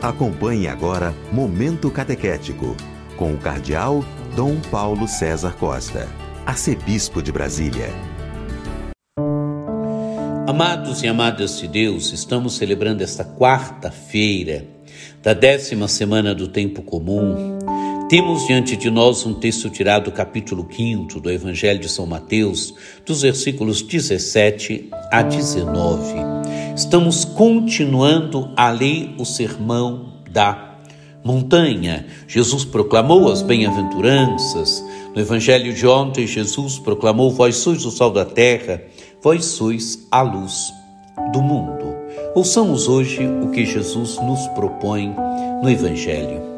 Acompanhe agora Momento Catequético, com o Cardeal Dom Paulo César Costa, Arcebispo de Brasília. Amados e amadas de Deus, estamos celebrando esta quarta-feira da décima semana do Tempo Comum. Temos diante de nós um texto tirado do capítulo 5 do Evangelho de São Mateus, dos versículos 17 a 19 estamos continuando a ler o sermão da montanha. Jesus proclamou as bem-aventuranças. No evangelho de ontem, Jesus proclamou: Vós sois o sal da terra, vós sois a luz do mundo. Ouçamos hoje o que Jesus nos propõe no evangelho.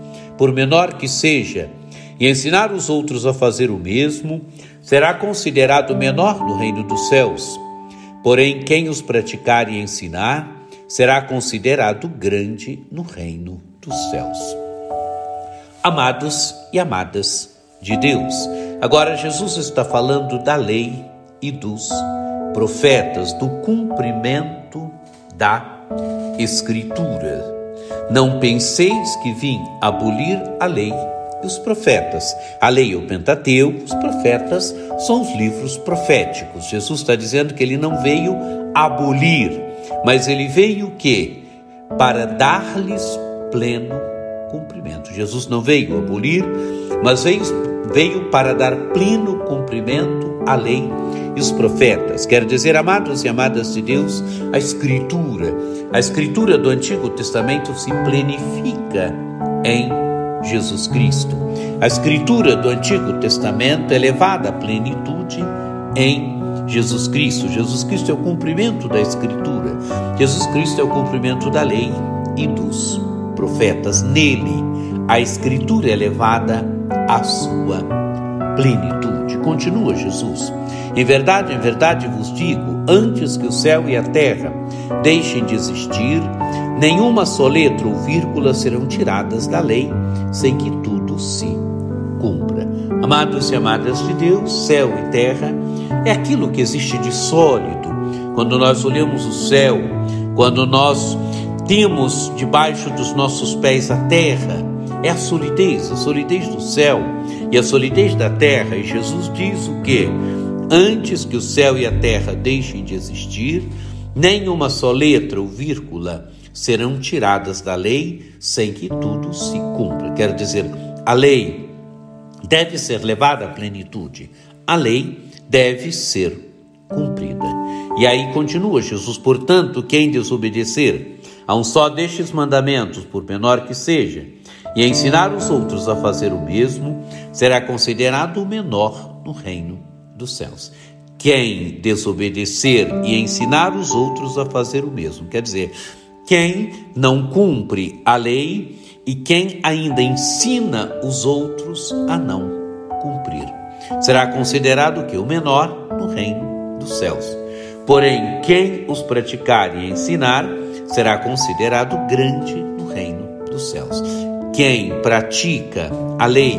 por menor que seja, e ensinar os outros a fazer o mesmo, será considerado menor no reino dos céus. Porém, quem os praticar e ensinar será considerado grande no reino dos céus. Amados e amadas de Deus, agora Jesus está falando da lei e dos profetas, do cumprimento da Escritura. Não penseis que vim abolir a lei e os profetas. A lei é o Pentateuco, os profetas são os livros proféticos. Jesus está dizendo que ele não veio abolir, mas ele veio o quê? Para dar-lhes pleno cumprimento. Jesus não veio abolir, mas veio, veio para dar pleno cumprimento à lei e os profetas. Quer dizer, amados e amadas de Deus, a Escritura. A Escritura do Antigo Testamento se plenifica em Jesus Cristo. A escritura do Antigo Testamento é levada à plenitude em Jesus Cristo. Jesus Cristo é o cumprimento da escritura. Jesus Cristo é o cumprimento da lei e dos profetas. Nele, a escritura é levada à sua plenitude. Continua Jesus. Em verdade, em verdade vos digo: antes que o céu e a terra deixem de existir, nenhuma só letra ou vírgula serão tiradas da lei, sem que tudo se cumpra. Amados e amadas de Deus, céu e terra é aquilo que existe de sólido. Quando nós olhamos o céu, quando nós temos debaixo dos nossos pés a terra, é a solidez, a solidez do céu e a solidez da terra. E Jesus diz o que? Antes que o céu e a terra deixem de existir, nem uma só letra ou vírgula serão tiradas da lei sem que tudo se cumpra. Quer dizer, a lei deve ser levada à plenitude, a lei deve ser cumprida. E aí continua Jesus, portanto, quem desobedecer a um só destes mandamentos, por menor que seja, e ensinar os outros a fazer o mesmo, será considerado o menor no reino dos céus. Quem desobedecer e ensinar os outros a fazer o mesmo, quer dizer, quem não cumpre a lei e quem ainda ensina os outros a não cumprir. Será considerado que o menor no reino dos céus. Porém, quem os praticar e ensinar será considerado grande no reino dos céus. Quem pratica a lei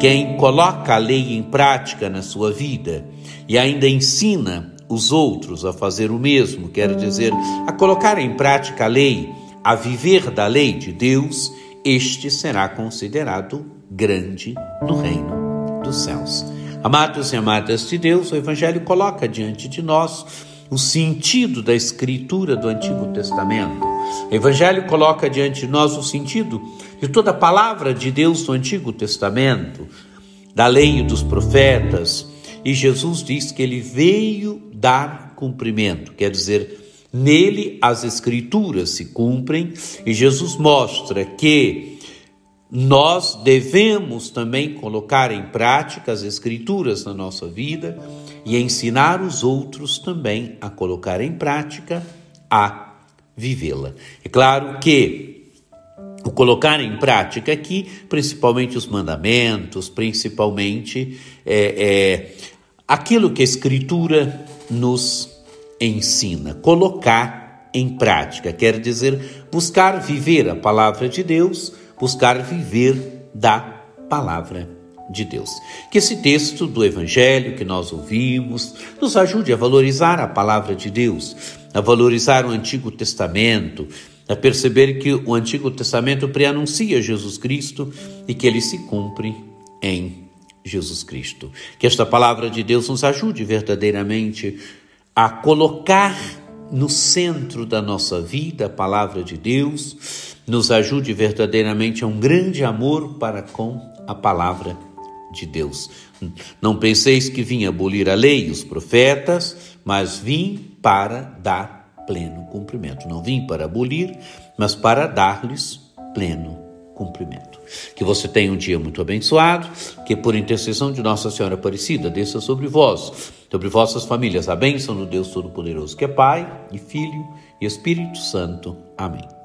quem coloca a lei em prática na sua vida e ainda ensina os outros a fazer o mesmo, quer dizer, a colocar em prática a lei, a viver da lei de Deus, este será considerado grande no reino dos céus. Amados e amadas de Deus, o Evangelho coloca diante de nós o sentido da escritura do Antigo Testamento. O Evangelho coloca diante de nós o sentido de toda a palavra de Deus do Antigo Testamento, da lei e dos profetas, e Jesus diz que ele veio dar cumprimento, quer dizer, nele as escrituras se cumprem, e Jesus mostra que nós devemos também colocar em prática as escrituras na nossa vida e ensinar os outros também a colocar em prática a vivê-la. É claro que o colocar em prática aqui, principalmente os mandamentos, principalmente é, é, aquilo que a Escritura nos ensina. Colocar em prática quer dizer buscar viver a palavra de Deus, buscar viver da palavra de Deus. Que esse texto do Evangelho que nós ouvimos nos ajude a valorizar a palavra de Deus, a valorizar o Antigo Testamento, a perceber que o Antigo Testamento preanuncia Jesus Cristo e que ele se cumpre em Jesus Cristo. Que esta palavra de Deus nos ajude verdadeiramente a colocar no centro da nossa vida a palavra de Deus, nos ajude verdadeiramente a um grande amor para com a palavra de Deus. Não penseis que vim abolir a lei e os profetas, mas vim para dar pleno cumprimento. Não vim para abolir, mas para dar-lhes pleno cumprimento. Que você tenha um dia muito abençoado, que por intercessão de Nossa Senhora Aparecida desça sobre vós, sobre vossas famílias, a bênção do Deus Todo-Poderoso, que é Pai e Filho e Espírito Santo. Amém.